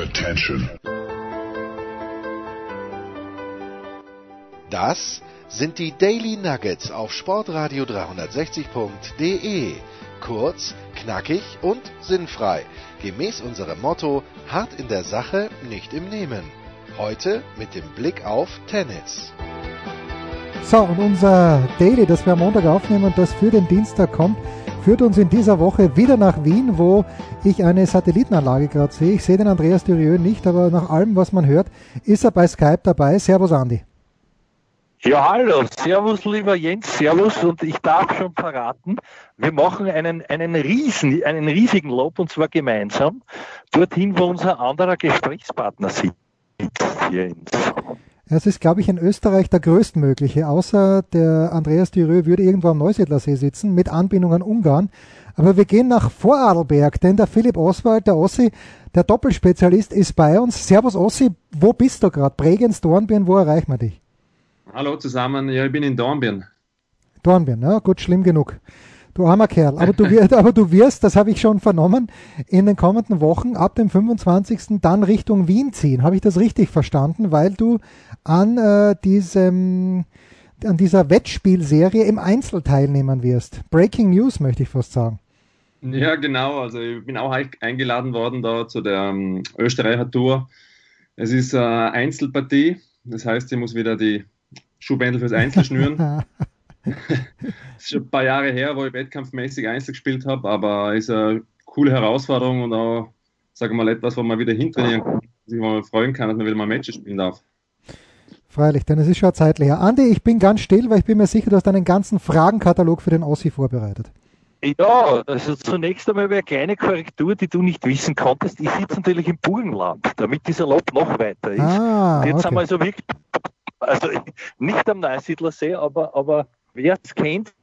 Attention. Das sind die Daily Nuggets auf Sportradio 360.de. Kurz, knackig und sinnfrei. Gemäß unserem Motto: hart in der Sache, nicht im Nehmen. Heute mit dem Blick auf Tennis. So, und unser Daily, das wir am Montag aufnehmen und das für den Dienstag kommt, führt uns in dieser Woche wieder nach Wien, wo ich eine Satellitenanlage gerade sehe. Ich sehe den Andreas Dürieu nicht, aber nach allem, was man hört, ist er bei Skype dabei. Servus, Andi. Ja, hallo, servus, lieber Jens, servus und ich darf schon verraten, wir machen einen, einen, riesen, einen riesigen Lob und zwar gemeinsam dorthin, wo unser anderer Gesprächspartner sitzt, Jens. Es ist, glaube ich, in Österreich der größtmögliche, außer der Andreas Dürö würde irgendwo am Neusiedlersee sitzen, mit Anbindung an Ungarn. Aber wir gehen nach Vorarlberg, denn der Philipp Oswald, der Ossi, der Doppelspezialist, ist bei uns. Servus Ossi, wo bist du gerade? Bregenz, Dornbirn, wo erreichen wir dich? Hallo zusammen, ja, ich bin in Dornbirn. Dornbirn, ja, gut, schlimm genug. Du armer Kerl. Aber du, wirst, aber du wirst, das habe ich schon vernommen, in den kommenden Wochen ab dem 25. dann Richtung Wien ziehen. Habe ich das richtig verstanden? Weil du an äh, diesem an dieser Wettspielserie im Einzel teilnehmen wirst. Breaking News möchte ich fast sagen. Ja, genau. Also ich bin auch eingeladen worden da zu der ähm, Österreicher Tour. Es ist eine Einzelpartie, das heißt, ich muss wieder die Schuhbändel fürs Einzel schnüren. Es ist schon ein paar Jahre her, wo ich wettkampfmäßig Einzel gespielt habe, aber es ist eine coole Herausforderung und auch, sagen wir mal, etwas, wo man wieder hintrainieren kann, sich mal freuen kann, dass man wieder mal Matches spielen darf. Freilich, denn es ist schon eine Zeit leer. Andi, ich bin ganz still, weil ich bin mir sicher, du hast einen ganzen Fragenkatalog für den Ossi vorbereitet. Ja, also zunächst einmal eine kleine Korrektur, die du nicht wissen konntest. Ich sitze natürlich im Burgenland, damit dieser Lob noch weiter ist. Ah, Jetzt okay. haben wir also wirklich, also nicht am Neusiedlersee, aber, aber wer es kennt,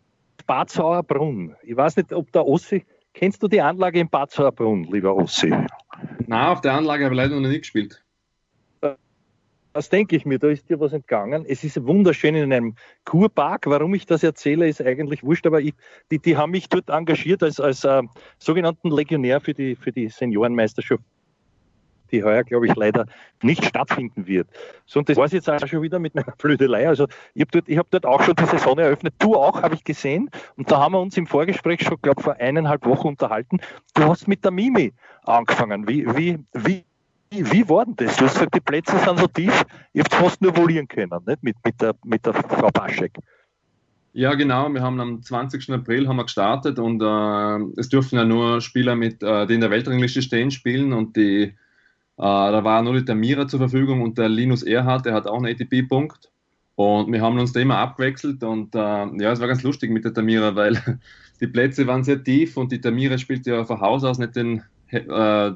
Bad Sauerbrunn. Ich weiß nicht, ob der Ossi, kennst du die Anlage in Bad Sauerbrunn, lieber Ossi? Nein, auf der Anlage habe ich leider noch nie gespielt. Das denke ich mir, da ist dir was entgangen. Es ist wunderschön in einem Kurpark. Warum ich das erzähle, ist eigentlich wurscht, aber ich, die, die haben mich dort engagiert als, als äh, sogenannten Legionär für die, für die Seniorenmeisterschaft die heuer, glaube ich, leider nicht stattfinden wird. So, und das war es jetzt auch schon wieder mit meiner Flödelei. Also ich habe dort, hab dort auch schon die Saison eröffnet. Du auch, habe ich gesehen. Und da haben wir uns im Vorgespräch schon, glaube ich, vor eineinhalb Wochen unterhalten. Du hast mit der Mimi angefangen. Wie, wie, wie, wie war denn das? Du hast gesagt, die Plätze sind so tief, ihr habt fast nur volieren können, nicht? Mit, mit, der, mit der Frau Baschek. Ja, genau. Wir haben am 20. April haben wir gestartet und äh, es dürfen ja nur Spieler mit, äh, die in der Weltrangliste stehen, spielen und die da war nur der Mira zur Verfügung und der Linus Erhardt, der hat auch einen ATP-Punkt. Und wir haben uns da immer abgewechselt und äh, ja, es war ganz lustig mit der Tamira, weil die Plätze waren sehr tief und die Tamira spielt ja von Haus aus nicht den, äh,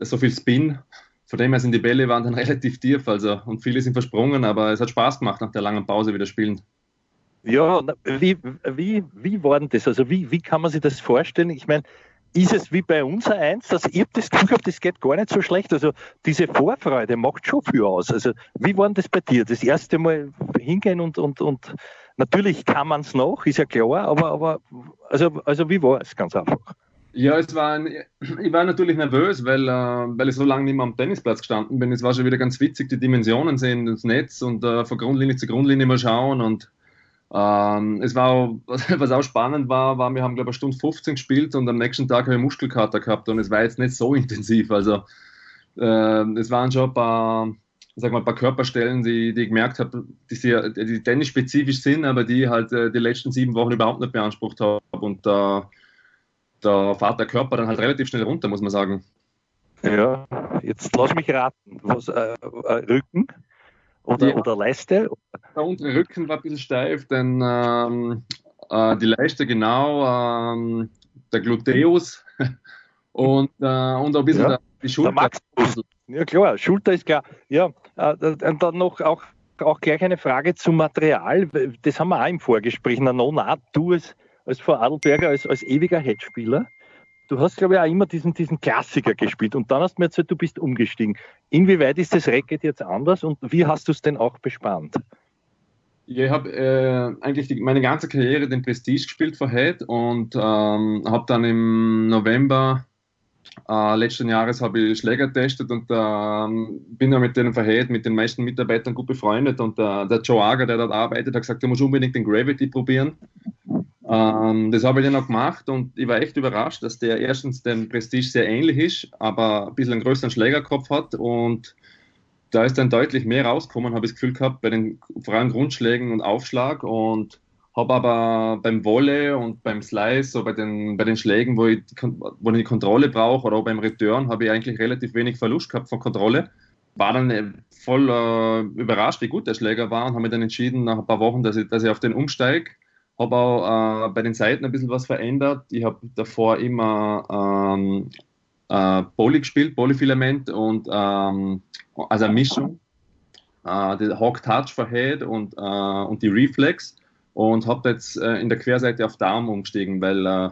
so viel Spin. Von dem her sind die Bälle waren dann relativ tief also, und viele sind versprungen, aber es hat Spaß gemacht nach der langen Pause wieder spielen. Ja, wie, wie, wie war denn das? Also wie, wie kann man sich das vorstellen? Ich meine, ist es wie bei uns eins, dass ich das Gefühl habe, das geht gar nicht so schlecht. Also diese Vorfreude macht schon viel aus. Also wie war denn das bei dir? Das erste Mal hingehen und, und, und natürlich kann man es noch, ist ja klar, aber, aber also, also wie war es ganz einfach? Ja, es war ein, ich war natürlich nervös, weil, äh, weil ich so lange nicht mehr am Tennisplatz gestanden bin. Es war schon wieder ganz witzig, die Dimensionen sehen, das Netz und äh, von Grundlinie zu Grundlinie mal schauen und ähm, es war, was auch spannend war, war, wir haben, glaube ich, eine Stunde 15 gespielt und am nächsten Tag habe ich Muskelkater gehabt und es war jetzt nicht so intensiv. Also, äh, es waren schon ein paar, sag mal, ein paar Körperstellen, die, die ich gemerkt habe, die, sehr, die tennisspezifisch sind, aber die halt äh, die letzten sieben Wochen überhaupt nicht beansprucht habe. Und äh, da fährt der Körper dann halt relativ schnell runter, muss man sagen. Ja, jetzt lass mich raten. Was, äh, äh Rücken? Oder, ja. oder Leiste? Der untere Rücken war ein bisschen steif, denn ähm, äh, die Leiste genau, ähm, der Gluteus und, äh, und ein bisschen ja. der, die Schulter. Ja klar, Schulter ist klar. Ja, äh, und dann noch auch, auch gleich eine Frage zum Material. Das haben wir auch im Vorgespräch. Na, no, na, du als, als Vorarlberger, als, als ewiger Headspieler, Du hast, glaube ich, auch immer diesen, diesen Klassiker gespielt und dann hast du mir erzählt, du bist umgestiegen. Inwieweit ist das Racket jetzt anders und wie hast du es denn auch bespannt? Ich habe äh, eigentlich die, meine ganze Karriere den Prestige gespielt für Head und ähm, habe dann im November Äh, letzten Jahres habe ich Schläger getestet und äh, bin da mit denen verhält, mit den meisten Mitarbeitern gut befreundet. Und äh, der Joe Ager, der dort arbeitet, hat gesagt, du musst unbedingt den Gravity probieren. Ähm, das habe ich dann auch gemacht und ich war echt überrascht, dass der erstens dem Prestige sehr ähnlich ist, aber ein bisschen einen größeren Schlägerkopf hat und da ist dann deutlich mehr rausgekommen, habe ich das Gefühl gehabt, bei den freien Grundschlägen und Aufschlag und habe aber beim Wolle und beim Slice, so bei den, bei den Schlägen, wo ich, wo ich die Kontrolle brauche oder auch beim Return, habe ich eigentlich relativ wenig Verlust gehabt von Kontrolle. War dann äh, voll äh, überrascht, wie gut der Schläger war und habe mich dann entschieden, nach ein paar Wochen, dass ich, dass ich auf den umsteige. Habe auch äh, bei den Seiten ein bisschen was verändert. Ich habe davor immer ähm, äh, Poly gespielt, Polyfilament und ähm, also eine Mischung. Äh, die Hawk Touch for Head und, äh, und die Reflex und habe jetzt äh, in der Querseite auf Darm umgestiegen, weil, äh,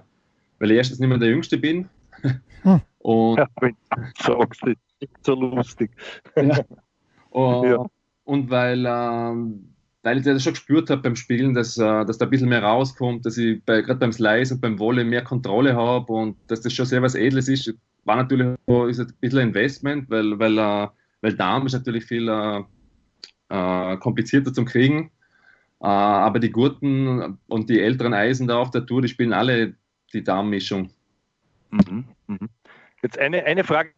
weil ich erstens nicht mehr der Jüngste bin. Hm. und, ja, wenn du sagst, das ist so lustig. ja. Und, ja. und weil, ähm, weil ich das schon gespürt habe beim Spielen, dass, äh, dass da ein bisschen mehr rauskommt, dass ich bei, gerade beim Slice und beim Volley mehr Kontrolle habe und dass das schon sehr was Edles ist. War natürlich ist ein bisschen Investment, weil, weil, äh, weil Darm ist natürlich viel äh, äh komplizierter zum Kriegen. Äh, aber die Gurten und die älteren Eisen da auf der Tour, die spielen alle die Darmmischung. Mhm, mhm. Jetzt eine, eine Frage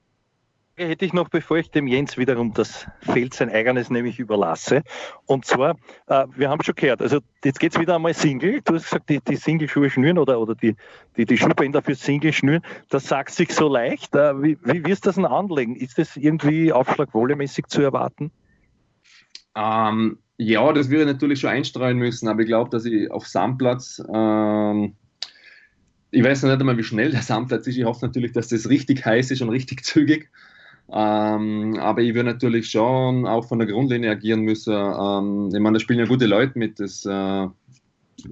hätte ich noch, bevor ich dem Jens wiederum das Feld sein eigenes nämlich überlasse. Und zwar, äh, wir haben schon gehört, also jetzt geht es wieder einmal Single. Du hast gesagt, die, die Single-Schuhe schnüren oder, oder die, die, die Schuhbänder für Single schnüren. Das sagt sich so leicht. Äh, wie, wie wirst du das denn anlegen? Ist das irgendwie aufschlagwohlemäßig zu erwarten? Ähm, ja, das würde ich natürlich schon einstreuen müssen, aber ich glaube, dass ich auf Sandplatz, ähm, ich weiß noch nicht einmal, wie schnell der Sandplatz ist. Ich hoffe natürlich, dass das richtig heiß ist und richtig zügig. Ähm, aber ich würde natürlich schon auch von der Grundlinie agieren müssen. Ähm, ich meine, da spielen ja gute Leute mit. Das, äh,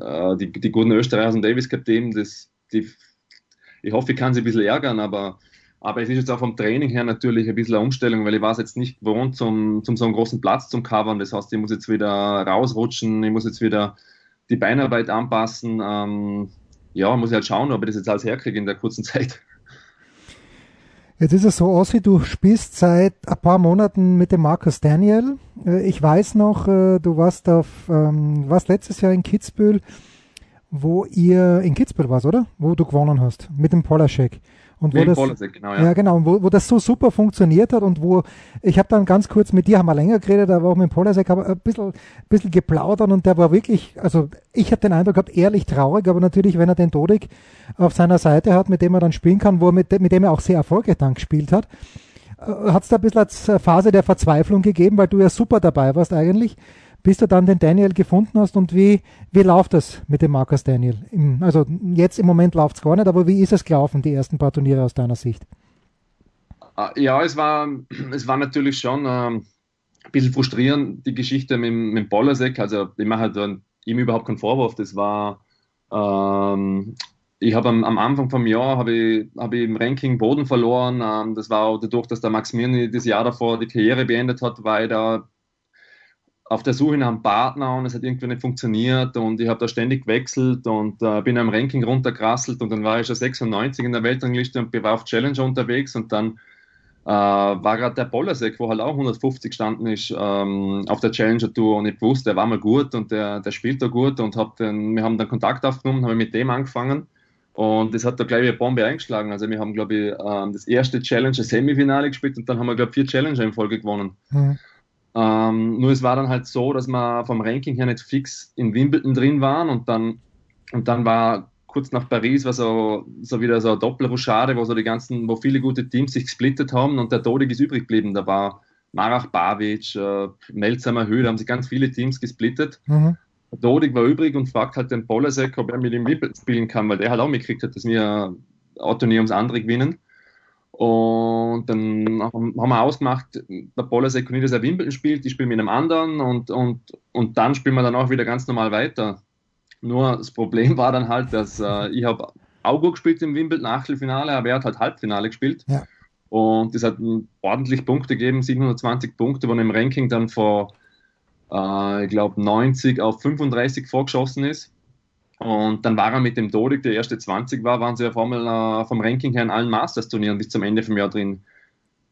äh, die, die guten Österreicher und Davis Cup Team, das, die, ich hoffe, ich kann sie ein bisschen ärgern, aber aber es ist jetzt auch vom Training her natürlich ein bisschen eine Umstellung, weil ich war es jetzt nicht gewohnt, zum, zum so einen großen Platz zum covern. Das heißt, ich muss jetzt wieder rausrutschen, ich muss jetzt wieder die Beinarbeit anpassen. Ähm, ja, muss ich halt schauen, ob ich das jetzt alles herkriege in der kurzen Zeit. Jetzt ist es so, Ossi, du spielst seit ein paar Monaten mit dem Markus Daniel. Äh, ich weiß noch, äh, du warst auf, ähm, warst letztes Jahr in Kitzbühel, wo ihr in Kitzbühel warst, oder? Wo du gewonnen hast mit dem Polaschek. Und wo das, Politik, genau, ja. ja. genau, wo, wo das so super funktioniert hat und wo, ich habe dann ganz kurz mit dir, haben wir länger geredet, aber auch mit Polasek, aber ein bisschen, bisschen geplaudert und der war wirklich, also ich habe den Eindruck gehabt, ehrlich traurig, aber natürlich, wenn er den Dodik auf seiner Seite hat, mit dem er dann spielen kann, wo er mit, mit dem er auch sehr erfolgreich dann gespielt hat, äh, hat es da ein bisschen als Phase der Verzweiflung gegeben, weil du ja super dabei warst eigentlich bis du dann den Daniel gefunden hast und wie, wie läuft das mit dem Markus Daniel? Also jetzt im Moment läuft es gar nicht, aber wie ist es gelaufen, die ersten paar Turniere aus deiner Sicht? Ah, ja, es war, es war natürlich schon ähm, ein bisschen frustrierend, die Geschichte mit, mit Bollasek. Also ich mache halt ihm überhaupt keinen Vorwurf. Das war, ähm, ich habe am, am, Anfang vom Jahr habe ich, hab ich im Ranking Boden verloren. Ähm, das war auch dadurch, dass der Max Mirny das Jahr davor die Karriere beendet hat, ich da auf der Suche nach einem Partner und es hat irgendwie nicht funktioniert und ich habe da ständig gewechselt und äh, bin am Ranking runtergerasselt und dann war ich schon 96 in der Weltrangliste und war auf Challenger unterwegs und dann äh, war gerade der Polasek, wo halt auch 150 gestanden ist ähm, auf der Challenger Tour und ich wusste, der war mal gut und der, der spielt da gut und hab den, wir haben dann Kontakt aufgenommen, haben mit dem angefangen und das hat da gleich eine Bombe eingeschlagen. Also wir haben, glaube ich, ähm, das erste Challenger Semifinale gespielt und dann haben wir, glaube ich, vier Challenger in Folge gewonnen. Mhm. Ähm, nur es war dann halt so, dass wir vom Ranking her nicht fix in Wimbledon drin waren und dann, und dann war kurz nach Paris war so, so wieder so eine Doppelrochade, wo so die ganzen, wo viele gute Teams sich gesplittet haben und der Dodig ist übrig geblieben. Da war Marach Bavic, äh, Melzamer Höhe, da haben sich ganz viele Teams gesplittet. Mhm. Der Dodig war übrig und fragt halt den Polasek, ob er mit ihm spielen kann, weil der halt auch mitgekriegt hat, dass wir ein Turnier ums andere gewinnen. Und dann haben wir ausgemacht, der Polasek nicht, dass er Wimbledon spielt, ich spiele mit einem anderen und, und, und dann spielen wir dann auch wieder ganz normal weiter. Nur das Problem war dann halt, dass äh, ich habe Augur gespielt im Wimbledon Achtelfinale, aber er hat halt Halbfinale gespielt. Ja. Und das hat ordentlich Punkte gegeben, 720 Punkte, wo er im Ranking dann vor, äh, ich glaube, 90 auf 35 vorgeschossen ist. Und dann war er mit dem Dodik, der erste 20 war, waren sie auf einmal äh, vom Ranking her in allen Masters-Turnieren bis zum Ende vom Jahr drin.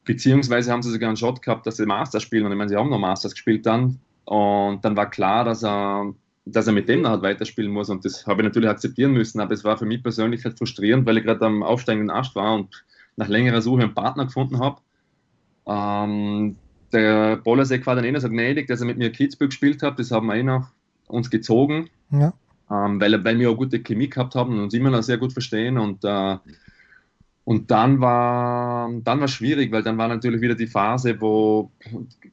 Beziehungsweise haben sie sogar einen Shot gehabt, dass sie Masters spielen. Und ich meine, sie haben noch Masters gespielt dann. Und dann war klar, dass er, dass er mit dem halt weiterspielen muss. Und das habe ich natürlich akzeptieren müssen. Aber es war für mich persönlich halt frustrierend, weil ich gerade am aufsteigenden Ast war und nach längerer Suche einen Partner gefunden habe. Ähm, der Bolasek war dann eh noch so gnädig, dass er mit mir Kitzbühel gespielt hat. Das haben wir eh noch uns gezogen. Ja ähm, weil, weil wir auch gute Chemie gehabt haben und uns immer noch sehr gut verstehen. Und, äh, und dann war dann war schwierig, weil dann war natürlich wieder die Phase, wo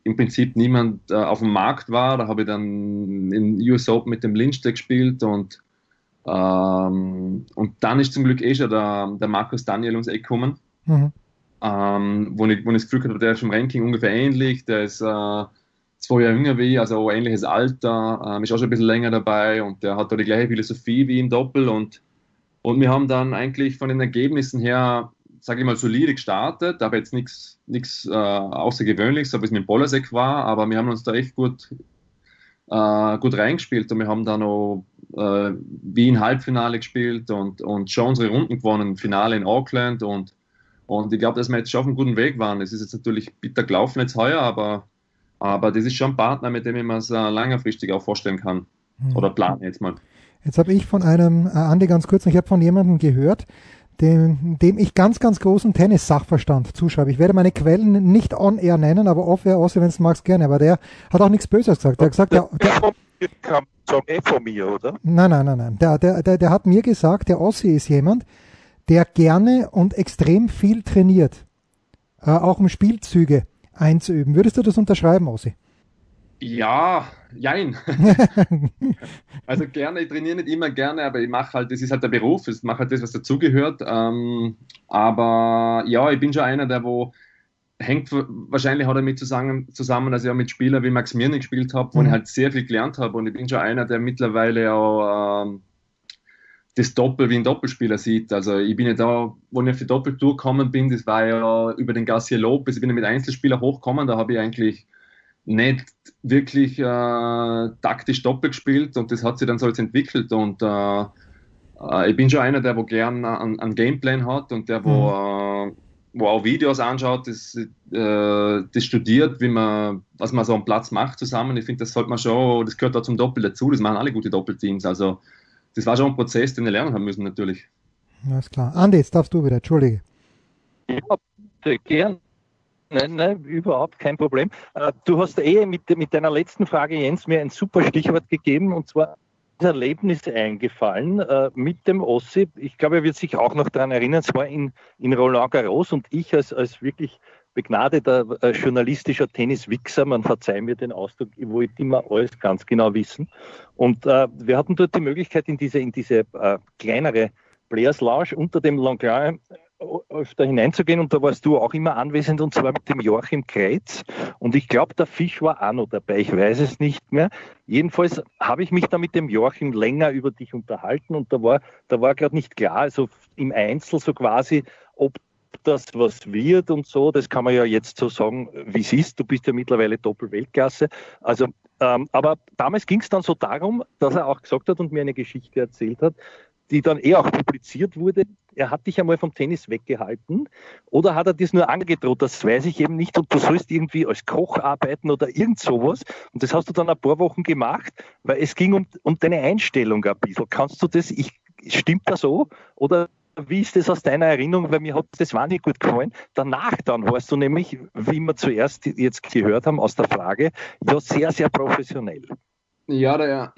im Prinzip niemand äh, auf dem Markt war. Da habe ich dann in US Open mit dem Lynch gespielt und ähm, und dann ist zum Glück eh schon der, der Markus Daniel ums Eck gekommen, mhm. ähm, wo, ich, wo ich das Gefühl hatte, der ist im Ranking ungefähr ähnlich, der ist äh, zwei Jahre jünger wie ich, also ähnliches Alter, ähm, ist auch schon ein bisschen länger dabei und der hat da die gleiche Philosophie wie im Doppel und, und wir haben dann eigentlich von den Ergebnissen her, sage ich mal, solide gestartet, aber jetzt nichts äh, Außergewöhnliches, so wie es mit Bolasek war, aber wir haben uns da echt gut, äh, gut reingespielt und wir haben dann noch äh, Wien Halbfinale gespielt und, und schon unsere Runden gewonnen, Finale in Auckland und, und ich glaube, dass wir jetzt schon auf einem guten Weg waren. Es ist jetzt natürlich bitter gelaufen jetzt heuer, aber aber das ist schon ein Partner, mit dem ich mir es äh, längerfristig auch vorstellen kann. Mhm. Oder plane jetzt mal. Jetzt habe ich von einem, äh, Andi ganz kurz, ich habe von jemandem gehört, dem, dem ich ganz, ganz großen Tennis-Sachverstand zuschreibe. Ich werde meine Quellen nicht on-air nennen, aber off-air, außer wenn du magst, gerne. Aber der hat auch nichts Böses gesagt. Der hat gesagt, der, der, kam von mir, oder? Nein, nein, nein, nein. Der, der, der, der hat mir gesagt, der Ossi ist jemand, der gerne und extrem viel trainiert. Äh, auch um Spielzüge einzuüben. Würdest du das unterschreiben, Ossi? Ja, jein. also gerne, ich trainiere nicht immer gerne, aber ich mache halt, das ist halt der Beruf, ich mache halt das, was dazugehört. Ähm, aber ja, ich bin schon einer, der wo hängt, wahrscheinlich hat er mit zusammen, zusammen dass ich auch mit Spielern wie Max Mirny gespielt habe, wo mhm. ich halt sehr viel gelernt habe und ich bin schon einer, der mittlerweile auch ähm, das Doppel wie ein Doppelspieler sieht. Also ich bin ja da, wo ich auf die Doppeltour gekommen bin, das war ja über den Garcia Lopez, ich bin ja mit Einzelspielern hochgekommen, da habe ich eigentlich nicht wirklich äh, taktisch Doppel gespielt und das hat sich dann so jetzt entwickelt und äh, äh, ich bin schon einer, der wo gern einen, einen Gameplan hat und der wo, mhm. Äh, wo auch Videos anschaut, das, äh, das studiert, wie man, was man so am Platz macht zusammen. Ich finde, das sollte man schon, das gehört da zum Doppel dazu, das machen alle gute Doppelteams. Also das war schon ein Prozess, den wir lernen haben müssen, natürlich. Alles klar. Andi, jetzt darfst du wieder, entschuldige. Ja, gern. Nein, nein, überhaupt kein Problem. Äh, du hast eh mit, mit deiner letzten Frage, Jens, mir ein super Stichwort gegeben und zwar Erlebnis eingefallen äh, mit dem Ossi. Ich glaube, er wird sich auch noch daran erinnern, es war in, in Roland Garros und ich als, als wirklich begnadeter äh, journalistischer Tenniswichser, man verzeiht mir den Ausdruck, ich wollte immer alles ganz genau wissen. Und äh, wir hatten dort die Möglichkeit, in diese, in diese äh, kleinere Players Lounge unter dem Langlain äh, öfter hineinzugehen und da warst du auch immer anwesend und zwar mit dem Joachim Kreitz und ich glaube, der Fisch war auch noch dabei, ich weiß es nicht mehr. Jedenfalls habe ich mich da mit dem Joachim länger über dich unterhalten und da war, da war gerade nicht klar, also im Einzel so quasi, ob das was wird und so, das kann man ja jetzt so sagen, wie es ist. Du bist ja mittlerweile Doppelweltklasse. Also, ähm, aber damals ging es dann so darum, dass er auch gesagt hat und mir eine Geschichte erzählt hat, die dann eh auch publiziert wurde. Er hat dich einmal vom Tennis weggehalten oder hat er das nur angedroht? Das weiß ich eben nicht. Und du sollst irgendwie als Koch arbeiten oder irgend sowas. Und das hast du dann ein paar Wochen gemacht, weil es ging um, um deine Einstellung ein bisschen. Kannst du das, ich, stimmt das so? Oder wie ist das aus deiner Erinnerung? Weil mir hat das wahnsinnig gut gefallen. Danach dann warst du nämlich, wie wir zuerst jetzt gehört haben aus der Frage, ja sehr, sehr professionell. Ja, der,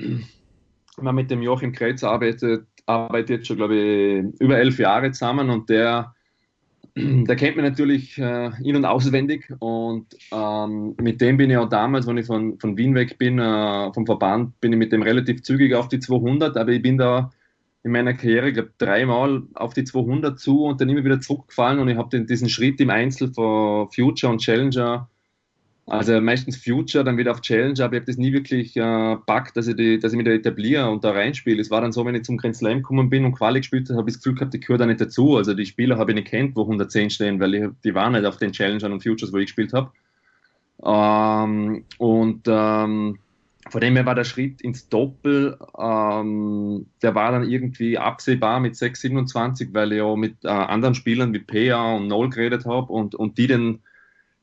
man mit dem Joachim Kreuz arbeitet, arbeitet jetzt schon, glaube ich, über elf Jahre zusammen und der, der kennt mich natürlich äh, in- und auswendig und ähm, mit dem bin ich auch damals, wenn ich von, von Wien weg bin, äh, vom Verband, bin ich mit dem relativ zügig auf die 200, aber ich bin da in meiner Karriere, ich glaube, dreimal auf die 200 zu und dann immer wieder zurückgefallen und ich habe diesen Schritt im Einzel von Future und Challenger, also meistens Future, dann wieder auf Challenger, aber ich habe das nie wirklich äh, dass ich, die, dass ich mich da etabliere und da reinspiele. Es war dann so, wenn ich zum Grand Slam gekommen bin und Quali gespielt habe, habe ich das Gefühl gehabt, ich gehöre da nicht dazu. Also die Spieler habe ich nicht kennt, wo 110 stehen, weil ich, die waren nicht auf den Challengern und Futures, wo ich gespielt habe. Ähm, und ähm, von dem her war der Schritt ins Doppel, ähm, der war dann irgendwie absehbar mit 6,27, weil ich ja mit äh, anderen Spielern wie Pea und Noel geredet habe und, und die dann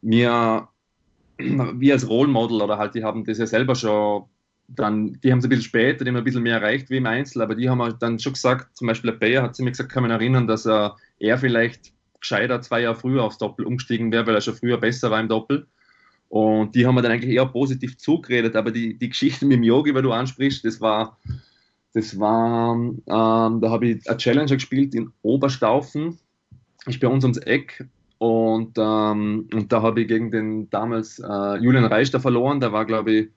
mir wie als Role Model oder halt, die haben das ja selber schon dann, die haben es ein bisschen später, die haben ein bisschen mehr erreicht wie im Einzel, aber die haben halt dann schon gesagt, zum Beispiel der Bayer hat sie mir gesagt, kann man erinnern, dass er, er vielleicht gescheiter zwei Jahre früher aufs Doppel umgestiegen wäre, weil er schon früher besser war im Doppel. Und die haben mir dann eigentlich eher positiv zugeredet, aber die, die Geschichte mit dem Yogi, weil du ansprichst, das war, das war, ähm, da habe ich eine Challenger gespielt in Oberstaufen, ich bei uns ums Eck. Und, ähm, und da habe ich gegen den damals äh, Julian Reister verloren, der war glaube ich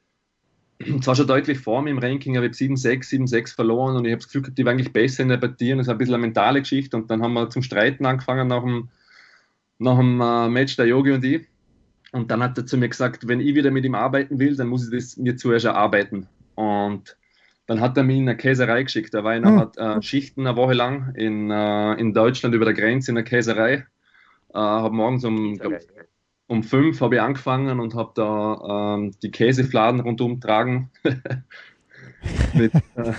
zwar schon deutlich vor mir im Ranking, aber ich habe 7-6, 7-6 verloren. Und ich habe das Gefühl gehabt, die war eigentlich besser in der Partie. Und das ist ein bisschen eine mentale Geschichte. Und dann haben wir zum Streiten angefangen nach dem, nach dem äh, Match der Yogi und ich und dann hat er zu mir gesagt, wenn ich wieder mit ihm arbeiten will, dann muss ich das mir zuerst erarbeiten und dann hat er mich in eine Käserei geschickt. Da war ich noch hm. äh, Schichten eine Woche lang in, äh, in Deutschland über der Grenze in der Käserei. Äh, habe morgens um, glaub, um fünf habe ich angefangen und habe da ähm, die Käsefladen rundum tragen. mit, äh,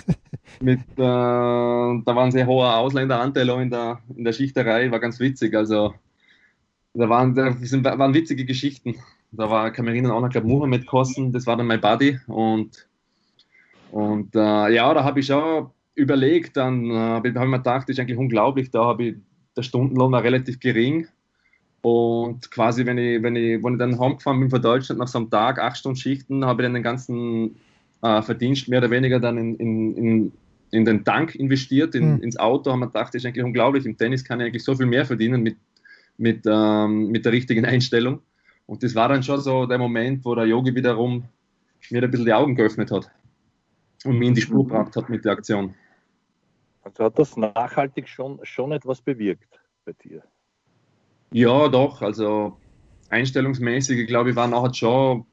mit äh, da war ein sehr hoher Ausländeranteil auch in der, in der Schichterei, war ganz witzig. Also da waren, da sind, waren witzige Geschichten. Da war Kamerinen auch noch, glaube Mohammed Kossen, das war dann mein Buddy. Und, und äh, ja, da habe ich schon überlegt, dann äh, habe ich mir gedacht, das ist eigentlich unglaublich, da habe ich der Stundenlohn war relativ gering und quasi, wenn ich, wenn ich, wenn ich dann heimgefahren bin von Deutschland nach so einem Tag, acht Stunden Schichten, habe ich dann den ganzen äh, Verdienst mehr oder weniger dann in, in, in, in den Tank investiert, in, mhm. ins Auto, haben wir gedacht, das ist eigentlich unglaublich. Im Tennis kann ich eigentlich so viel mehr verdienen mit, mit, ähm, mit der richtigen Einstellung. Und das war dann schon so der Moment, wo der Yogi wiederum mir ein bisschen die Augen geöffnet hat und mir in die Spur mhm. gebracht hat mit der Aktion. Also hat das nachhaltig schon, schon etwas bewirkt bei dir? Ja, doch. Also einstellungsmäßig, glaube ich, war nachher schon,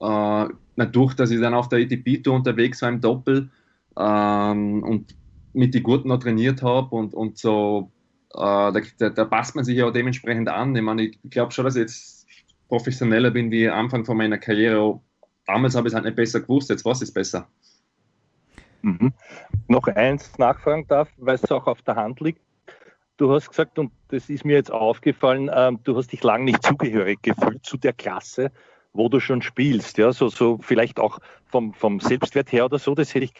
äh, dadurch, dass ich dann auf der ATP-Tour unterwegs war im Doppel ähm, und mit die Gurten noch trainiert habe und, und so, da, da, da, passt man sich ja auch dementsprechend an. Ich meine, ich glaube schon, dass ich jetzt professioneller bin wie Anfang von meiner Karriere. Damals habe ich es halt nicht besser gewusst, jetzt weiß ich es besser. Mhm. Noch eins nachfragen darf, weil es auch auf der Hand liegt. Du hast gesagt, und das ist mir jetzt aufgefallen, ähm, du hast dich lange nicht zugehörig gefühlt zu der Klasse, wo du schon spielst. Ja, so, so vielleicht auch vom, vom Selbstwert her oder so, das hätte ich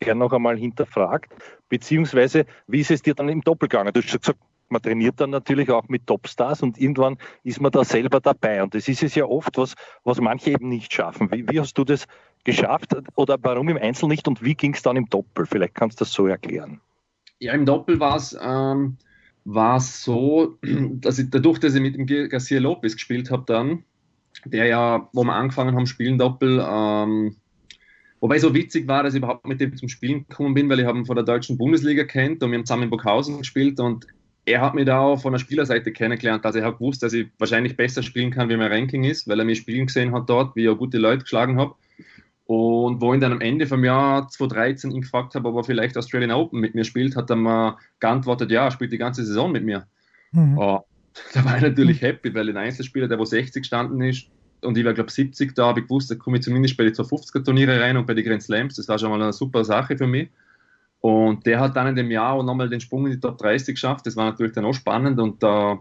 gerne noch einmal hinterfragt. Beziehungsweise, wie ist es dir dann im Doppel gegangen? Du hast schon gesagt, man trainiert dann natürlich auch mit Topstars und irgendwann ist man da selber dabei. Und das ist es ja oft, was, was manche eben nicht schaffen. Wie, wie hast du das geschafft oder warum im Einzel nicht und wie ging es dann im Doppel? Vielleicht kannst du das so erklären. Ja, im Doppel war es ähm, so, dass ich dadurch, dass ich mit dem Garcia Lopez gespielt habe dann, der ja, wo wir angefangen haben, spielen Doppel, ähm, wobei so witzig war, dass ich überhaupt mit dem zum Spielen gekommen bin, weil ich habe ihn von der deutschen Bundesliga kennt und wir haben zusammen in Burghausen gespielt und er hat mich da auch von der Spielerseite kennengelernt. Also er hat gewusst, dass ich wahrscheinlich besser spielen kann, wie mein Ranking ist, weil er mir spielen gesehen hat dort, wie ich auch gute Leute geschlagen habe. Und wo ich dann am Ende vom Jahr 2013 ihn gefragt habe, ob er vielleicht Australian Open mit mir spielt, hat er mir geantwortet, ja, er spielt die ganze Saison mit mir. Mhm. Oh, da war ich natürlich happy, weil ein Einzelspieler, der wo 60 gestanden ist, und ich war, glaube 70, da habe ich gewusst, da komme ich zumindest bei den 250er Turniere rein und bei den Grand Slams. Das war schon mal eine super Sache für mich. Und der hat dann in dem Jahr auch nochmal den Sprung in die Top 30 geschafft. Das war natürlich dann auch spannend und da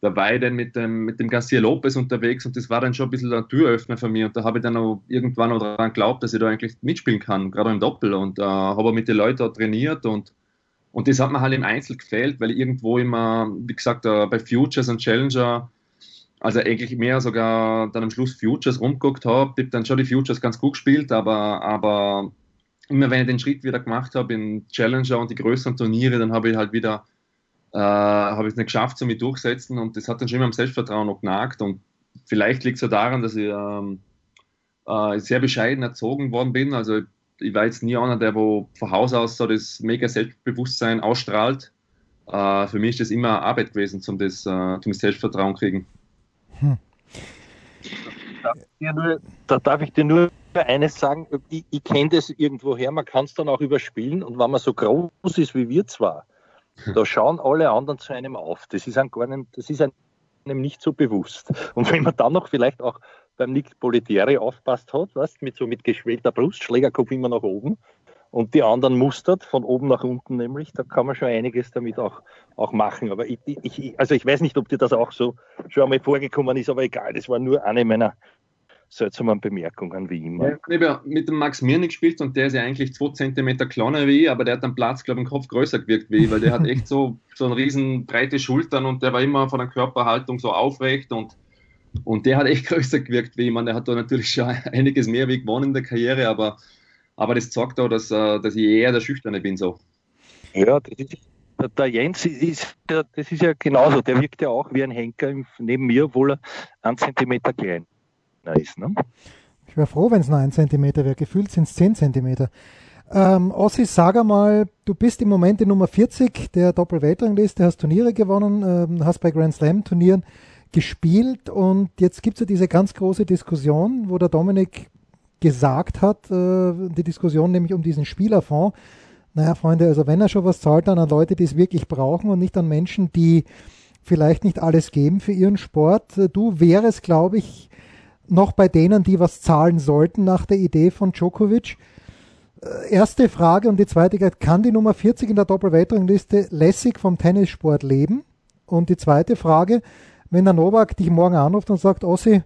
da war ich dann mit dem, mit dem Garcia Lopez unterwegs und das war dann schon ein bisschen ein Türöffner für mich und da habe ich dann auch irgendwann auch daran geglaubt, dass ich da eigentlich mitspielen kann, gerade im Doppel und äh, habe mit den Leuten trainiert und, und das hat mir halt im Einzel gefehlt, weil irgendwo immer, wie gesagt, äh, bei Futures und Challenger, also eigentlich mehr sogar dann am Schluss Futures rumgeguckt habe, ich habe dann schon die Futures ganz gut gespielt, aber, aber immer wenn ich den Schritt wieder gemacht habe in Challenger und die größeren Turniere, dann habe ich halt wieder äh, habe ich es nicht geschafft, so mich durchsetzen und das hat dann schon immer am Selbstvertrauen noch genagt und vielleicht liegt es ja daran, dass ich ähm, äh, sehr bescheiden erzogen worden bin. Also ich war jetzt nie einer, der wo von Haus aus so das mega Selbstbewusstsein ausstrahlt. Äh, für mich ist das immer Arbeit gewesen, um das, äh, zum Selbstvertrauen kriegen. Hm. da darf ich dir nur eines sagen, ich, ich kenne das irgendwoher, man kann es dann auch überspielen und wenn man so groß ist wie wir zwar, da schauen alle anderen zu einem auf. Das ist einem, gar nicht, das ist einem nicht so bewusst. Und wenn man dann noch vielleicht auch beim Nick Politieri aufpasst hat, weißt, mit so mit geschwellter Brust, Schlägerkopf immer nach oben und die anderen mustert, von oben nach unten nämlich, da kann man schon einiges damit auch, auch machen. Aber ich, ich, also ich weiß nicht, ob dir das auch so schon einmal vorgekommen ist, aber egal, das war nur eine meiner seltsamen Bemerkungen, wie immer. Ich habe ja mit dem Max Mirny gespielt und der ist ja eigentlich zwei Zentimeter kleiner wie ich, aber der hat am Platz, glaube ich, im Kopf größer gewirkt wie ich, weil der hat echt so, so eine riesen breite Schultern und der war immer von der Körperhaltung so aufrecht und und der hat echt größer gewirkt wie ich. Man, der hat da natürlich schon einiges mehr wie gewonnen in der Karriere, aber, aber das zeigt auch, dass, äh, dass ich eher der Schüchterne bin. So. Ja, das ist, der Jens ist, das ist ja genauso. Der wirkt ja auch wie ein Henker neben mir, obwohl er einen Zentimeter kleiner ist. Ne? Ich wäre froh, wenn es nur ein Zentimeter wäre. Gefühlt sind es zehn Zentimeter. Ähm, Ossi, sag einmal, du bist im Moment die Nummer 40 der Doppelweltrangliste, hast Turniere gewonnen, ähm, hast bei Grand Slam Turnieren gespielt und jetzt gibt es ja diese ganz große Diskussion, wo der Dominik gesagt hat, äh, die Diskussion nämlich um diesen Spielerfonds. Naja, Freunde, also wenn er schon was zahlt, dann an Leute, die es wirklich brauchen und nicht an Menschen, die vielleicht nicht alles geben für ihren Sport. Äh, du wärst, glaube ich, noch bei denen, die was zahlen sollten nach der Idee von Djokovic. Äh, erste Frage und die zweite, kann die Nummer 40 in der Doppelweltrangliste lässig vom Tennissport leben? Und die zweite Frage, wenn der Novak dich morgen anruft und sagt, Ossi,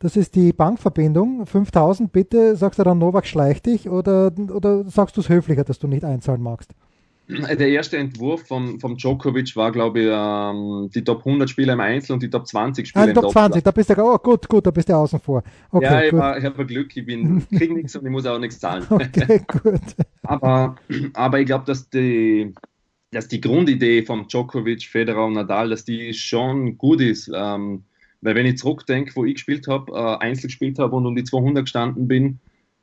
das ist die Bankverbindung, 5000 bitte, sagst du dann, Novak schleicht dich oder, oder sagst du es höflicher, dass du nicht einzahlen magst? Der erste Entwurf vom, vom Djokovic war, glaube ich, ähm, die Top 100 Spieler im Einzel und die Top 20 Spieler ah, im Top 20, da bist du, oh gut, gut, da bist du außen vor. Okay, ja, ich, ich habe Glück, ich bin, krieg nichts und ich muss auch nichts zahlen. Okay, gut. aber, aber ich glaube, dass die, dass die Grundidee von Djokovic, Federer und Nadal, dass die schon gut ist. Ähm, weil wenn ich zurückdenke, wo ich gespielt habe, äh, Einzel gespielt habe und um die 200 gestanden bin,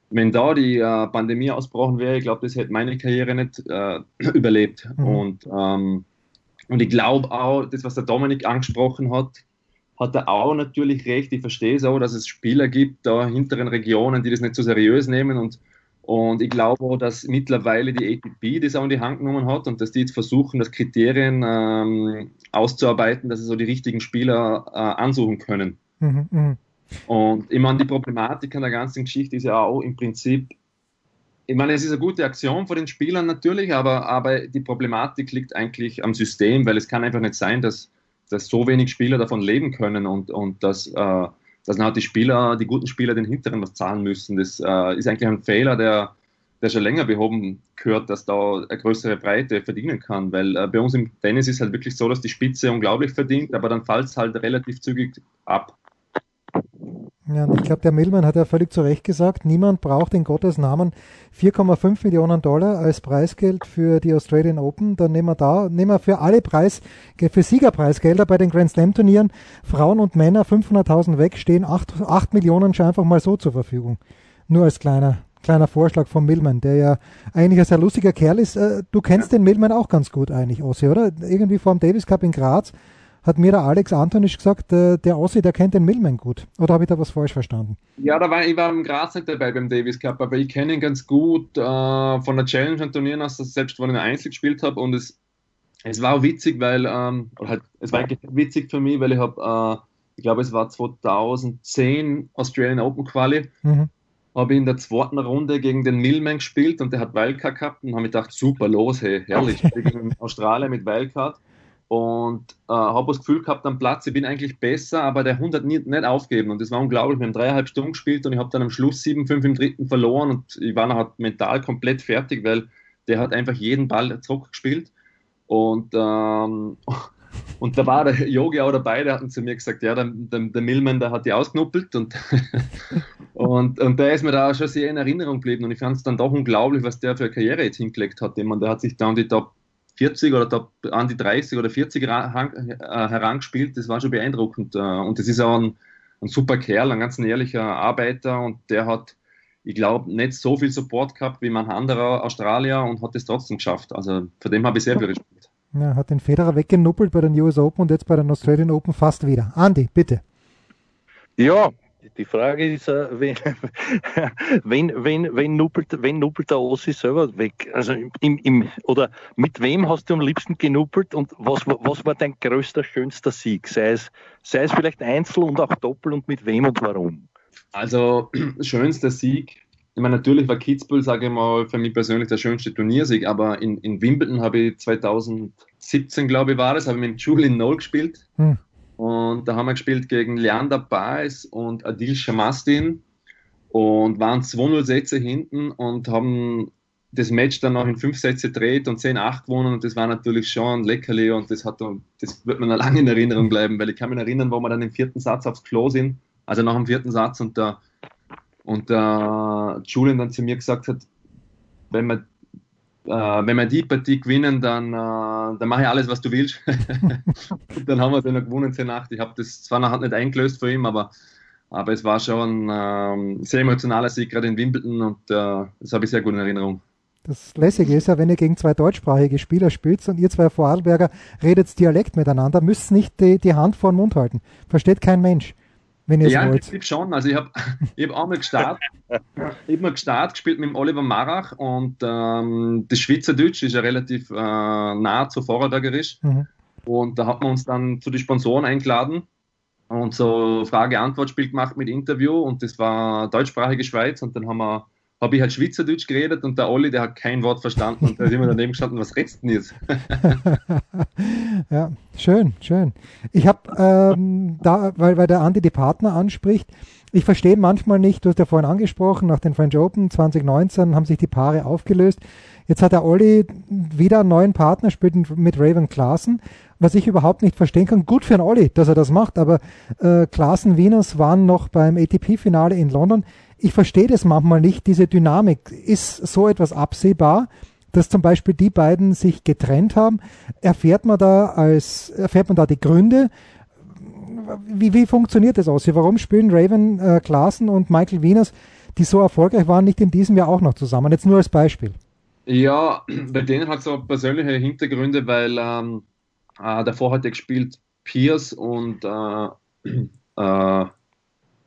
wenn da die äh, Pandemie ausbrochen wäre, ich glaube, das hätte meine Karriere nicht äh, überlebt. Mhm. Und, ähm, und ich glaube auch, das, was der Dominik angesprochen hat, hat er auch natürlich recht. Ich verstehe es auch, dass es Spieler gibt da hinteren Regionen, die das nicht so seriös nehmen und und ich glaube auch, dass mittlerweile die ATP das auch in die Hand genommen hat und dass die jetzt versuchen, das Kriterien ähm, auszuarbeiten, dass sie so die richtigen Spieler äh, ansuchen können. Mhm, mh. Und ich meine, die Problematik an der ganzen Geschichte ist ja auch im Prinzip, ich meine, es ist eine gute Aktion von den Spielern natürlich, aber, aber die Problematik liegt eigentlich am System, weil es kann einfach nicht sein, dass, dass so wenig Spieler davon leben können und, und dass äh, dass dann halt die Spieler, die guten Spieler den Hinteren was zahlen müssen. Das äh, ist eigentlich ein Fehler, der, der schon länger behoben gehört, dass da eine größere Breite verdienen kann. Weil äh, bei uns im Tennis ist halt wirklich so, dass die Spitze unglaublich verdient, aber dann fällt es halt relativ zügig ab. Ja, und ich glaube, der Millman hat ja völlig zu Recht gesagt, niemand braucht in Gottes Namen 4,5 Millionen Dollar als Preisgeld für die Australian Open. Dann nehmen wir da, nehmen wir für alle Preis, für Siegerpreisgelder bei den Grand Slam Turnieren Frauen und Männer 500.000 weg, stehen 8, 8 Millionen schon einfach mal so zur Verfügung. Nur als kleiner, kleiner Vorschlag von Millman, der ja eigentlich ein sehr lustiger Kerl ist. Äh, du kennst den Millman auch ganz gut eigentlich, Ossi, oder? Irgendwie vor dem Davis Cup in Graz hat mir der Alex Antonisch gesagt, der, der Ossi, der kennt den Millman gut. Oder habe ich da was falsch verstanden? Ja, da war, ich war im Graz nicht dabei beim Davis Cup, aber ich kenne ihn ganz gut äh, von der Challenge und Turnieren aus, selbst wenn ich Einzel gespielt habe und es, es war auch witzig, weil, ähm, oder halt, es war eigentlich witzig für mich, weil ich habe, äh, ich glaube, es war 2010 Australian Open Quali. Mhm habe ich in der zweiten Runde gegen den Millman gespielt und der hat Wildcard gehabt und habe mir gedacht, super, los, hey, herrlich, gegen Australien mit Wildcard und äh, habe das Gefühl gehabt am Platz, ich bin eigentlich besser, aber der Hund hat nie, nicht aufgegeben und das war unglaublich. Wir haben dreieinhalb Stunden gespielt und ich habe dann am Schluss 7-5 im dritten verloren und ich war nachher mental komplett fertig, weil der hat einfach jeden Ball zurückgespielt und ähm, und da war der Yogi auch dabei, der hat zu mir gesagt, ja, der, der, der Millman, der hat die ausknuppelt und, und, und der ist mir da schon sehr in Erinnerung geblieben und ich fand es dann doch unglaublich, was der für eine Karriere jetzt hingelegt hat. Ich meine, der hat sich da um die Top 40 oder Top an die 30 oder 40 äh, herangespielt, das war schon beeindruckend. Äh, und das ist auch ein, ein super Kerl, ein ganz ehrlicher Arbeiter und der hat, ich glaube, nicht so viel Support gehabt wie manch anderer Australier und hat es trotzdem geschafft. Also von dem habe ich sehr viel Respekt. Ja, hat den Federer weggenuppelt bei den US Open und jetzt bei den Australian Open fast wieder. Andi, bitte. Ja, die Frage ist, äh, wenn, wenn, wenn, wenn, nuppelt, wenn nuppelt der Ossi selber weg? Also im, im, oder mit wem hast du am liebsten genuppelt und was, was war dein größter, schönster Sieg? Sei es, sei es vielleicht Einzel und auch Doppel und mit wem und warum? Also, schönster Sieg. Ich meine, natürlich war Kitzbühel, sage ich mal, für mich persönlich der schönste Turniersieg, aber in, in Wimbledon habe ich 2017, glaube ich, war das, habe ich mit Julian Noll gespielt. Hm. Und da haben wir gespielt gegen Leander Baez und Adil Shamastin und waren 2-0 Sätze hinten und haben das Match dann noch in fünf Sätze dreht und 10-8 gewonnen. Und das war natürlich schon ein Leckerli und das hat das wird mir noch lange in Erinnerung bleiben, weil ich kann mich erinnern, wo wir dann im vierten Satz aufs Klo sind, also nach dem vierten Satz und der, und der Julian dann zu mir gesagt hat, wenn wir, wenn wir die Partie gewinnen, dann, äh, dann mache ich alles, was du willst. dann haben wir dann gewonnen 10-8. Ich habe das zwar noch nicht eingelöst für ihn, aber aber es war schon ein ähm, sehr emotionaler Sieg, gerade in Wimbledon, und äh, das habe ich sehr gut in Erinnerung. Das Lässige ist ja, wenn ihr gegen zwei deutschsprachige Spieler spielt und ihr zwei Vorarlberger redet Dialekt miteinander, müsst nicht die, die Hand vor den Mund halten. Versteht kein Mensch, wenn ihr es ja, wollt. Ja, schon. Also ich habe ich hab auch mal gestartet, ich mal gestartet, gespielt mit dem Oliver Marach und ähm, das Schweizerdeutsch ist ja relativ äh, nah zu Vorarlbergerisch. Mhm. Und da hat man uns dann zu den Sponsoren eingeladen und so Frage-Antwort-Spiel gemacht mit Interview und das war deutschsprachige Schweiz und dann haben wir habe ich halt Schweizerdeutsch geredet und der Olli, der hat kein Wort verstanden und da ist immer daneben gestanden, was redest du denn jetzt? ja, schön, schön. Ich habe ähm, da, weil, weil der Andi die Partner anspricht, ich verstehe manchmal nicht, du hast ja vorhin angesprochen, nach den French Open 2019 haben sich die Paare aufgelöst. Jetzt hat der Olli wieder einen neuen Partner, spielt mit Raven Klaassen, was ich überhaupt nicht verstehen kann. Gut für einen Olli, dass er das macht, aber äh, Klaassen, Venus waren noch beim ATP-Finale in London ich verstehe das manchmal nicht, diese Dynamik. Ist so etwas absehbar, dass zum Beispiel die beiden sich getrennt haben? Erfährt man da als, erfährt man da die Gründe? Wie, wie funktioniert das aus? Warum spielen Raven äh, Klaassen und Michael Wieners, die so erfolgreich waren, nicht in diesem Jahr auch noch zusammen? Jetzt nur als Beispiel. Ja, bei denen hat es so persönliche Hintergründe, weil ähm, äh, davor hat er gespielt Pierce und äh, äh,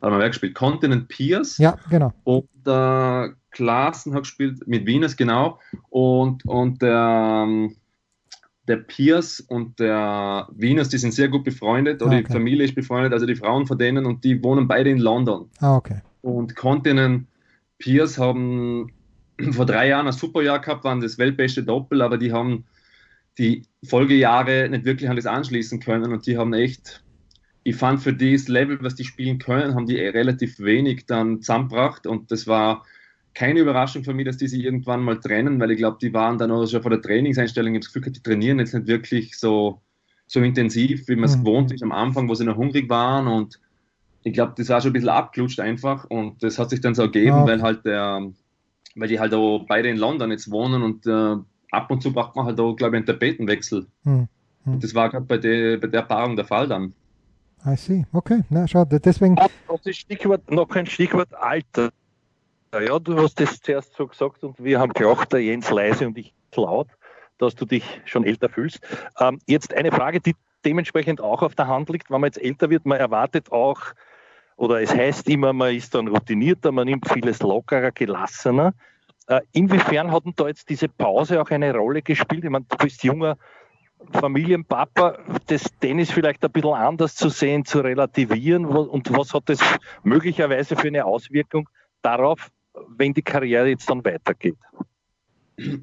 hat man gespielt, Continent Pierce. Ja, genau. Und äh, Klaassen hat gespielt mit Venus, genau. Und, und der, ähm, der Pierce und der Venus, die sind sehr gut befreundet, oder ah, okay. die Familie ist befreundet, also die Frauen von denen, und die wohnen beide in London. Ah, okay. Und Continent Pierce haben vor drei Jahren ein super Jahr gehabt, waren das weltbeste Doppel, aber die haben die Folgejahre nicht wirklich an das anschließen können und die haben echt ich fand für das Level, was die spielen können, haben die relativ wenig dann zusammengebracht und das war keine Überraschung für mich, dass die sich irgendwann mal trennen, weil ich glaube, die waren dann auch schon vor der Trainingseinstellung, ich habe das Gefühl, die trainieren jetzt nicht wirklich so, so intensiv, wie man es mhm. gewohnt ist am Anfang, wo sie noch hungrig waren und ich glaube, das war schon ein bisschen abgelutscht einfach und das hat sich dann so ergeben, ja. weil halt der, weil die halt auch beide in London jetzt wohnen und äh, ab und zu braucht man halt auch, glaube ich, einen Tapetenwechsel. Mhm. Und das war gerade bei, der, bei der Paarung der Fall dann. I see. Okay, na schau, deswegen. Noch ein Stichwort, noch ein Stichwort Alter. Ja, du hast das zuerst so gesagt und wir haben gelacht, der Jens leise und ich laut, dass du dich schon älter fühlst. Ähm, jetzt eine Frage, die dementsprechend auch auf der Hand liegt, wenn man jetzt älter wird, man erwartet auch, oder es heißt immer, man ist dann routinierter, man nimmt vieles lockerer, gelassener. Äh, inwiefern hat denn da jetzt diese Pause auch eine Rolle gespielt? Ich meine, du bist junger Familienpapa, das Tennis vielleicht ein bisschen anders zu sehen, zu relativieren und was hat das möglicherweise für eine Auswirkung darauf, wenn die Karriere jetzt dann weitergeht?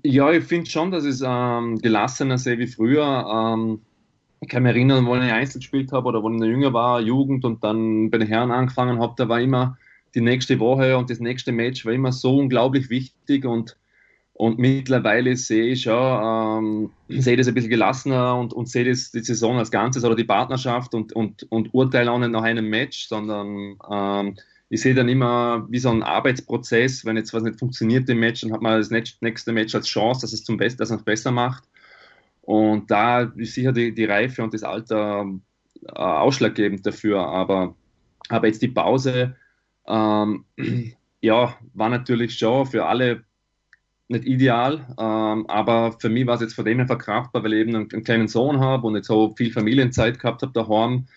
Ja, ich finde schon, dass es ähm, gelassener sehe wie früher. Ähm, ich kann mich erinnern, wo ich Einzel gespielt habe oder wo ich jünger war, Jugend und dann bei den Herren angefangen habe, da war immer die nächste Woche und das nächste Match war immer so unglaublich wichtig und und mittlerweile sehe ich ja, ähm, sehe das ein bisschen gelassener und, und sehe das die Saison als Ganzes oder die Partnerschaft und, und, und urteile auch nicht nach einem Match, sondern ähm, ich sehe dann immer wie so ein Arbeitsprozess, wenn jetzt was nicht funktioniert im Match, dann hat man das nächste Match als Chance, dass es zum Besten, dass man es besser macht. Und da ist sicher die, die Reife und das Alter äh, ausschlaggebend dafür. Aber, aber jetzt die Pause, ähm, ja, war natürlich schon für alle nicht ideal, ähm, aber für mich war es jetzt von dem her verkraftbar, weil ich eben einen, einen kleinen Sohn habe und jetzt so viel Familienzeit gehabt habe daheim.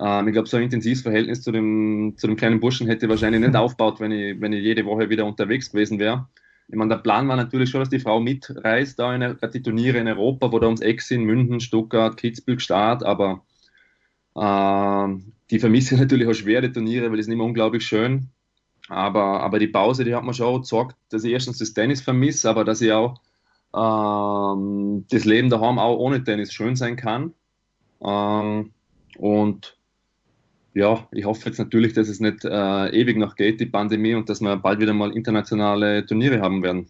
Ähm, ich glaube, so ein intensives Verhältnis zu dem, zu dem kleinen Burschen hätte ich wahrscheinlich nicht aufgebaut, wenn ich, wenn ich jede Woche wieder unterwegs gewesen wäre. Ich meine, der Plan war natürlich schon, dass die Frau mitreist, da in die Turniere in Europa, wo da ums Eck sind, München, Stuttgart, Kitzbühel, Start, aber Ähm, die vermisse ich natürlich auch schwere Turniere, weil die sind immer unglaublich schön. Aber, aber die Pause, die hat mir schon gezeigt, dass ich erstens das Tennis vermisse, aber dass ich auch ähm, das Leben daheim auch ohne Tennis schön sein kann. Ähm, und ja, ich hoffe jetzt natürlich, dass es nicht äh, ewig noch geht, die Pandemie, und dass wir bald wieder mal internationale Turniere haben werden.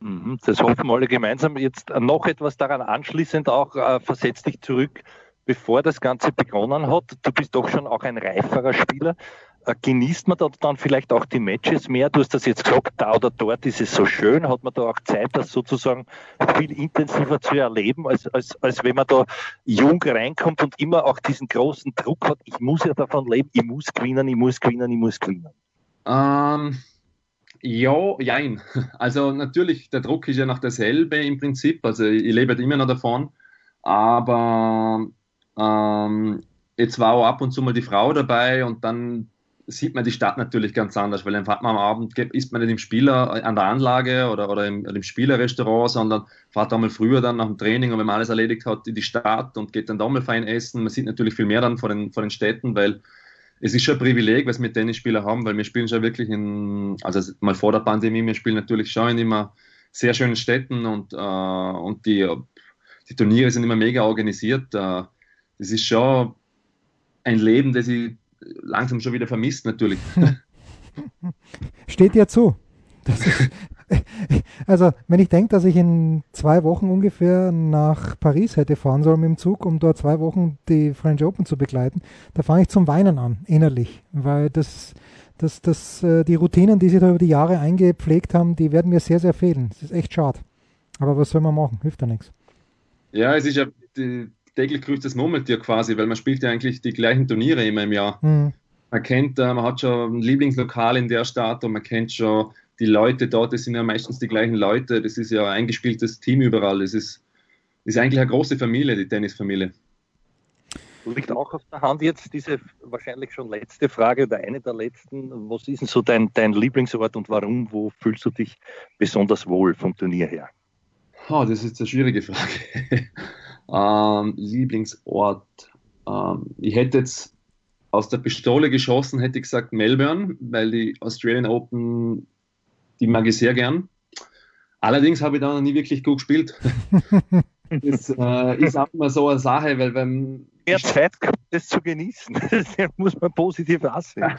Mhm, das hoffen wir alle gemeinsam. Jetzt noch etwas daran anschließend auch, äh, versetzt dich zurück, bevor das Ganze begonnen hat. Du bist doch schon auch ein reiferer Spieler. Äh, genießt man da dann vielleicht auch die Matches mehr? Du hast das jetzt gesagt, da oder dort ist es so schön. Hat man da auch Zeit, das sozusagen viel intensiver zu erleben, als, als, als wenn man da jung reinkommt und immer auch diesen großen Druck hat, ich muss ja davon leben, ich muss gewinnen, ich muss gewinnen, ich muss gewinnen? Ähm, ja, jein. Also natürlich, der Druck ist ja noch dasselbe im Prinzip. Also ich lebe immer noch davon. Aber ähm, jetzt war auch ab und zu mal die Frau dabei und dann sieht man die Stadt natürlich ganz anders, weil dann fährt man am Abend, ist man nicht im Spieler an der Anlage oder, oder im, im Spielerrestaurant, sondern fährt einmal früher dann nach dem Training und wenn man alles erledigt hat, in die Stadt und geht dann da mal fein essen. Man sieht natürlich viel mehr dann von den, von den Städten, weil es ist schon ein Privileg, was wir Tennisspieler haben, weil wir spielen schon wirklich in, also mal vor der Pandemie, wir spielen natürlich schon in immer sehr schönen Städten und, äh, und die, die Turniere sind immer mega organisiert. Äh, das ist schon ein Leben, das ich langsam schon wieder vermisst natürlich. Steht dir zu. Ist, also, wenn ich denke, dass ich in zwei Wochen ungefähr nach Paris hätte fahren sollen mit dem Zug, um dort zwei Wochen die French Open zu begleiten, da fange ich zum Weinen an, innerlich, weil das, das, das, äh, die Routinen, die sie da über die Jahre eingepflegt haben, die werden mir sehr, sehr fehlen. Das ist echt schade. Aber was soll man machen? Hilft ja nichts. Ja, es ist ja die, täglich grüßt das Murmeltier quasi, weil man spielt ja eigentlich die gleichen Turniere immer im Jahr. Mhm. Man kennt, äh, man hat schon ein Lieblingslokal in der Stadt und man kennt schon die Leute dort, das sind ja meistens die gleichen Leute, das ist ja ein eingespieltes Team überall. Das ist, ist eigentlich eine große Familie, die Tennisfamilie. Liegt auch auf der Hand jetzt diese wahrscheinlich schon letzte Frage oder eine der letzten. Was ist denn so dein, dein Lieblingsort und warum? Wo fühlst du dich besonders wohl vom Turnier her? Oh, das ist eine schwierige Frage. Ähm, Lieblingsort. Ähm, ich hätte jetzt aus der Pistole geschossen, hätte ich gesagt Melbourne, weil die Australian Open, die mag ich sehr gern. Allerdings habe ich da noch nie wirklich gut gespielt. das äh, ist auch immer so eine Sache, weil wenn. Mehr Zeit kommt, das zu genießen. Das muss man positiv aussehen.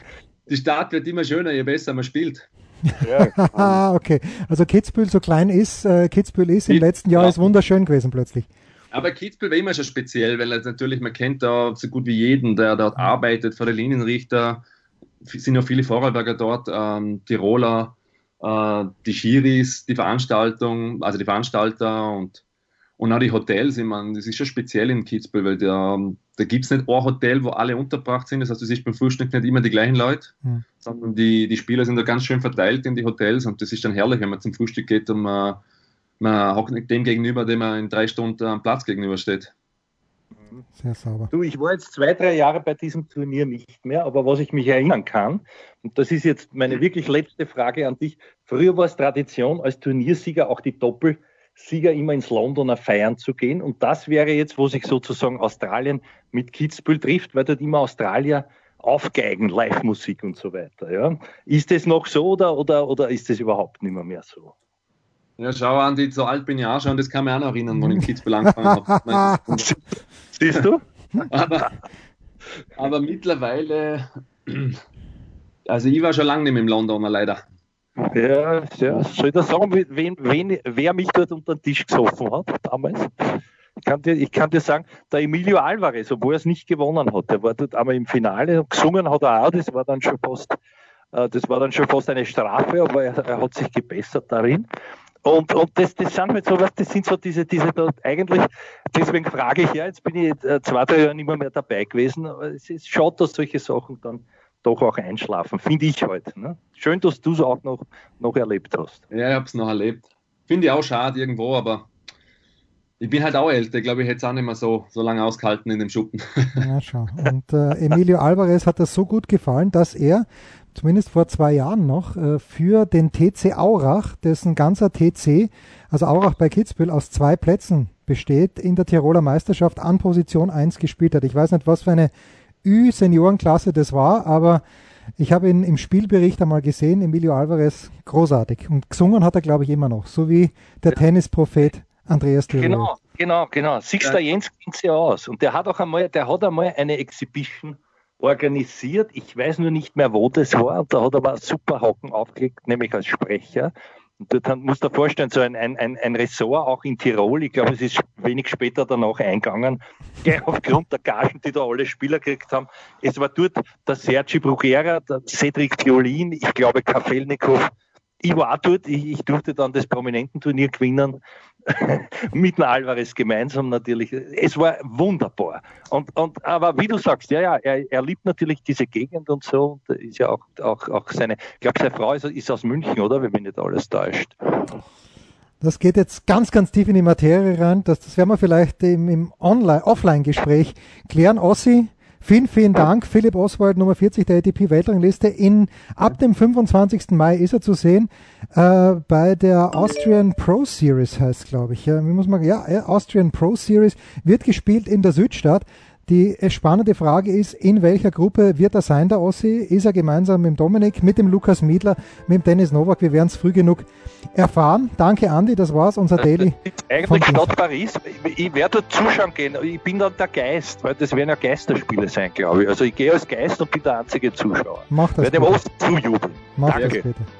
Die Start wird immer schöner, je besser man spielt. Ja, okay. Also Kitzbühel so klein ist, äh, Kitzbühel ist im letzten Jahr ja. ist wunderschön gewesen plötzlich. Aber Kitzbühel war immer schon speziell, weil natürlich, man kennt da so gut wie jeden, der dort arbeitet, vor der Linienrichter, sind ja viele Vorarlberger dort, ähm, Tiroler, äh, die Schiris, die Veranstaltung, also die Veranstalter und, und auch die Hotels. Ich meine, das ist schon speziell in Kitzbühel, weil der, da gibt es nicht ein Hotel, wo alle untergebracht sind. Das heißt, du siehst beim Frühstück nicht immer die gleichen Leute, mhm. sondern die, die Spieler sind da ganz schön verteilt in die Hotels und das ist dann herrlich, wenn man zum Frühstück geht und man man hockt nicht dem gegenüber, dem man in drei Stunden am Platz gegenüber steht. Sehr sauber. Du, ich war jetzt zwei, drei Jahre bei diesem Turnier nicht mehr, aber was ich mich erinnern kann, und das ist jetzt meine wirklich letzte Frage an dich. Früher war es Tradition, als Turniersieger auch die Doppelsieger immer ins Londoner feiern zu gehen. Und das wäre jetzt, wo sich sozusagen Australien mit Kitzbühel trifft, weil dort immer Australier aufgeigen, Live-Musik und so weiter. Ja? Ist das noch so oder, oder, oder ist das überhaupt nicht mehr, mehr so? Ja, schau an, die, so alt bin ich auch schon, das kann mich auch noch erinnern, wann ich Kitzbühel angefangen habe. Siehst du? aber, aber mittlerweile, also ich war schon lange nicht mehr im Londoner, leider. Ja, ja. Soll ich da sagen, wen, wen, wer mich dort unter den Tisch gesoffen hat damals? Ich kann, dir, ich kann dir sagen, der Emilio Alvarez, obwohl er es nicht gewonnen hat, der war dort einmal im Finale, gesungen hat er auch, das war dann schon fast, äh, das war dann schon fast eine Strafe, aber er, er hat sich gebessert darin. Und, und das, das sind halt so was, das sind so diese, diese da eigentlich, deswegen frage ich ja, jetzt bin ich äh, zwei, drei Jahre nicht mehr, dabei gewesen, aber es ist schade, dass solche Sachen dann doch auch einschlafen, finde ich halt. Ne? Schön, dass du es auch noch, noch erlebt hast. Ja, ich habe es noch erlebt. Finde ich auch schade irgendwo, aber ich bin halt auch älter, ich glaube, ich hätte es auch nicht mehr so, so lange ausgehalten in dem Schuppen. Ja, schau. Und äh, Emilio Alvarez hat das so gut gefallen, dass er zumindest vor zwei Jahren noch, äh, für den TC Aurach, dessen ganzer TC, also Aurach bei Kitzbühel, aus zwei Plätzen besteht, in der Tiroler Meisterschaft an Position 1 gespielt hat. Ich weiß nicht, was für eine Ü-Seniorenklasse das war, aber ich habe ihn im Spielbericht einmal gesehen, Emilio Alvarez, großartig. Und gesungen hat er, glaube ich, immer noch, so wie der Tennisprophet Andreas Thürer. Genau, genau, genau. Sixter ja. Jens kennt sich aus. Und der hat auch einmal, der hat einmal eine Exhibition organisiert. Ich weiß nur nicht mehr, wo das war. Und da hat er aber super Hocken aufgelegt, nämlich als Sprecher. Und dort musst du dir vorstellen, so ein, ein, ein Ressort auch in Tirol, ich glaube, es ist wenig später danach eingegangen, aufgrund der Gagen, die da alle Spieler gekriegt haben. Es war dort der Sergi Bruguera, der Cedric Violin, ich glaube Kafelnikov, ich war dort, ich, ich durfte dann das Prominententurnier gewinnen, mit dem Alvarez gemeinsam natürlich. Es war wunderbar. Und, und, aber wie du sagst, ja, ja, er, er liebt natürlich diese Gegend und so. Und ist ja auch, auch, auch seine, ich glaube, seine Frau ist, ist aus München, oder? Wenn mich nicht alles täuscht. Das geht jetzt ganz, ganz tief in die Materie rein. Das, das werden wir vielleicht im, im Online, Offline-Gespräch klären. Ossi, Vielen, vielen Dank. Philipp Oswald, Nummer 40 der ATP-Weltrangliste. In, ab dem 25. Mai ist er zu sehen äh, bei der Austrian Pro Series, heißt glaube ich. Ja, wie muss man, ja, Austrian Pro Series wird gespielt in der Südstadt. Die spannende Frage ist, in welcher Gruppe wird er sein, der Ossi? Ist er gemeinsam mit dem Dominik, mit dem Lukas Miedler, mit dem Dennis Nowak? Wir werden es früh genug erfahren. Danke, Andi, das war's, unser Daily. Eigentlich Stadt Paris. Ich werde dort zuschauen gehen. Ich bin dann der Geist, weil das werden ja Geisterspiele sein, glaube ich. Also ich gehe als Geist und bin der einzige Zuschauer. Mach das. Werde dem Ost zujubeln. Mach Danke. das bitte.